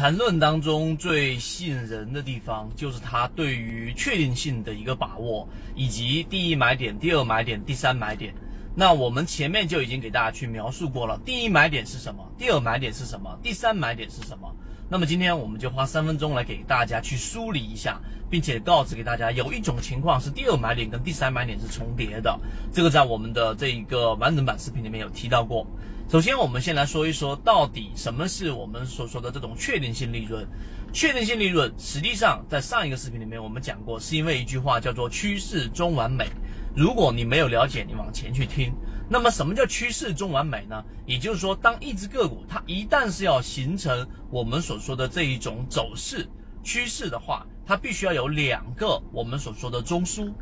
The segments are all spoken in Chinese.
缠论当中最吸引人的地方，就是它对于确定性的一个把握，以及第一买点、第二买点、第三买点。那我们前面就已经给大家去描述过了，第一买点是什么，第二买点是什么，第三买点是什么。那么今天我们就花三分钟来给大家去梳理一下，并且告知给大家，有一种情况是第二买点跟第三买点是重叠的，这个在我们的这一个完整版视频里面有提到过。首先，我们先来说一说，到底什么是我们所说的这种确定性利润？确定性利润，实际上在上一个视频里面我们讲过，是因为一句话叫做“趋势中完美”。如果你没有了解，你往前去听。那么，什么叫趋势中完美呢？也就是说，当一只个股它一旦是要形成我们所说的这一种走势趋势的话，它必须要有两个我们所说的中枢。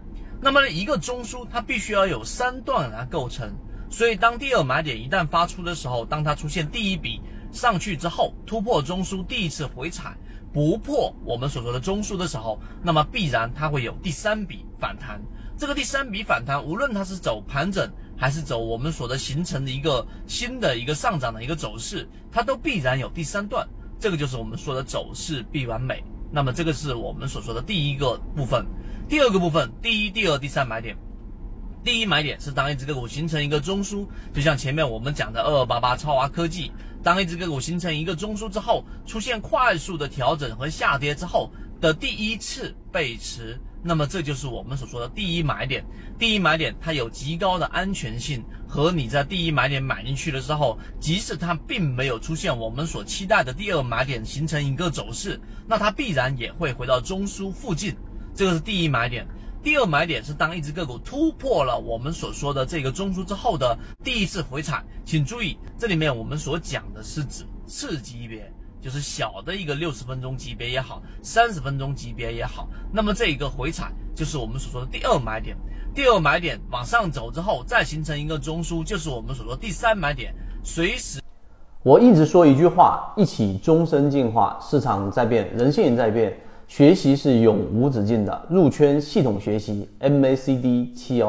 那么，一个中枢它必须要有三段来构成。所以，当第二买点一旦发出的时候，当它出现第一笔上去之后，突破中枢第一次回踩不破我们所说的中枢的时候，那么必然它会有第三笔反弹。这个第三笔反弹，无论它是走盘整还是走我们所的形成的一个新的一个上涨的一个走势，它都必然有第三段。这个就是我们说的走势必完美。那么，这个是我们所说的第一个部分。第二个部分，第一、第二、第三买点。第一买点是当一只个股形成一个中枢，就像前面我们讲的二二八八超华科技，当一只个股形成一个中枢之后，出现快速的调整和下跌之后的第一次背驰，那么这就是我们所说的第一买点。第一买点它有极高的安全性，和你在第一买点买进去的时候，即使它并没有出现我们所期待的第二买点形成一个走势，那它必然也会回到中枢附近，这个是第一买点。第二买点是当一只个股突破了我们所说的这个中枢之后的第一次回踩，请注意，这里面我们所讲的是指次级别，就是小的一个六十分钟级别也好，三十分钟级别也好，那么这一个回踩就是我们所说的第二买点。第二买点往上走之后，再形成一个中枢，就是我们所说第三买点。随时，我一直说一句话：一起终身进化。市场在变，人性也在变。学习是永无止境的，入圈系统学习 MACD 七幺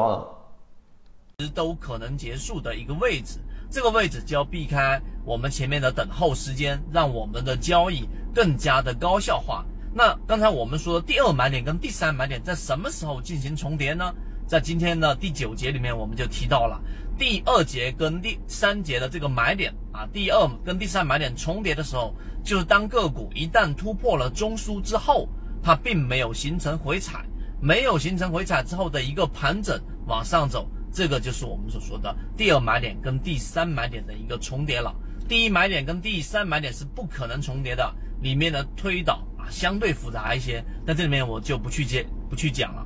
二，都可能结束的一个位置，这个位置就要避开我们前面的等候时间，让我们的交易更加的高效化。那刚才我们说的第二买点跟第三买点在什么时候进行重叠呢？在今天的第九节里面，我们就提到了第二节跟第三节的这个买点啊，第二跟第三买点重叠的时候，就是当个股一旦突破了中枢之后，它并没有形成回踩，没有形成回踩之后的一个盘整往上走，这个就是我们所说的第二买点跟第三买点的一个重叠了。第一买点跟第三买点是不可能重叠的，里面的推导啊相对复杂一些，那这里面我就不去接不去讲了。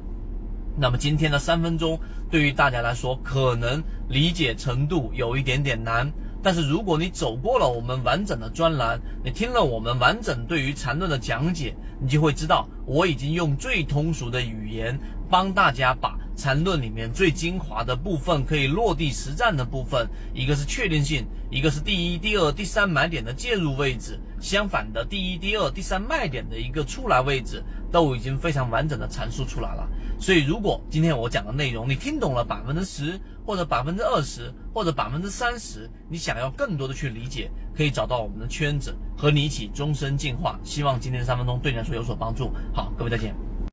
那么今天的三分钟对于大家来说可能理解程度有一点点难，但是如果你走过了我们完整的专栏，你听了我们完整对于缠论的讲解，你就会知道我已经用最通俗的语言帮大家把缠论里面最精华的部分可以落地实战的部分，一个是确定性，一个是第一、第二、第三买点的介入位置，相反的第一、第二、第三卖点的一个出来位置，都已经非常完整的阐述出来了。所以，如果今天我讲的内容你听懂了百分之十，或者百分之二十，或者百分之三十，你想要更多的去理解，可以找到我们的圈子，和你一起终身进化。希望今天三分钟对你来说有所帮助。好，各位再见。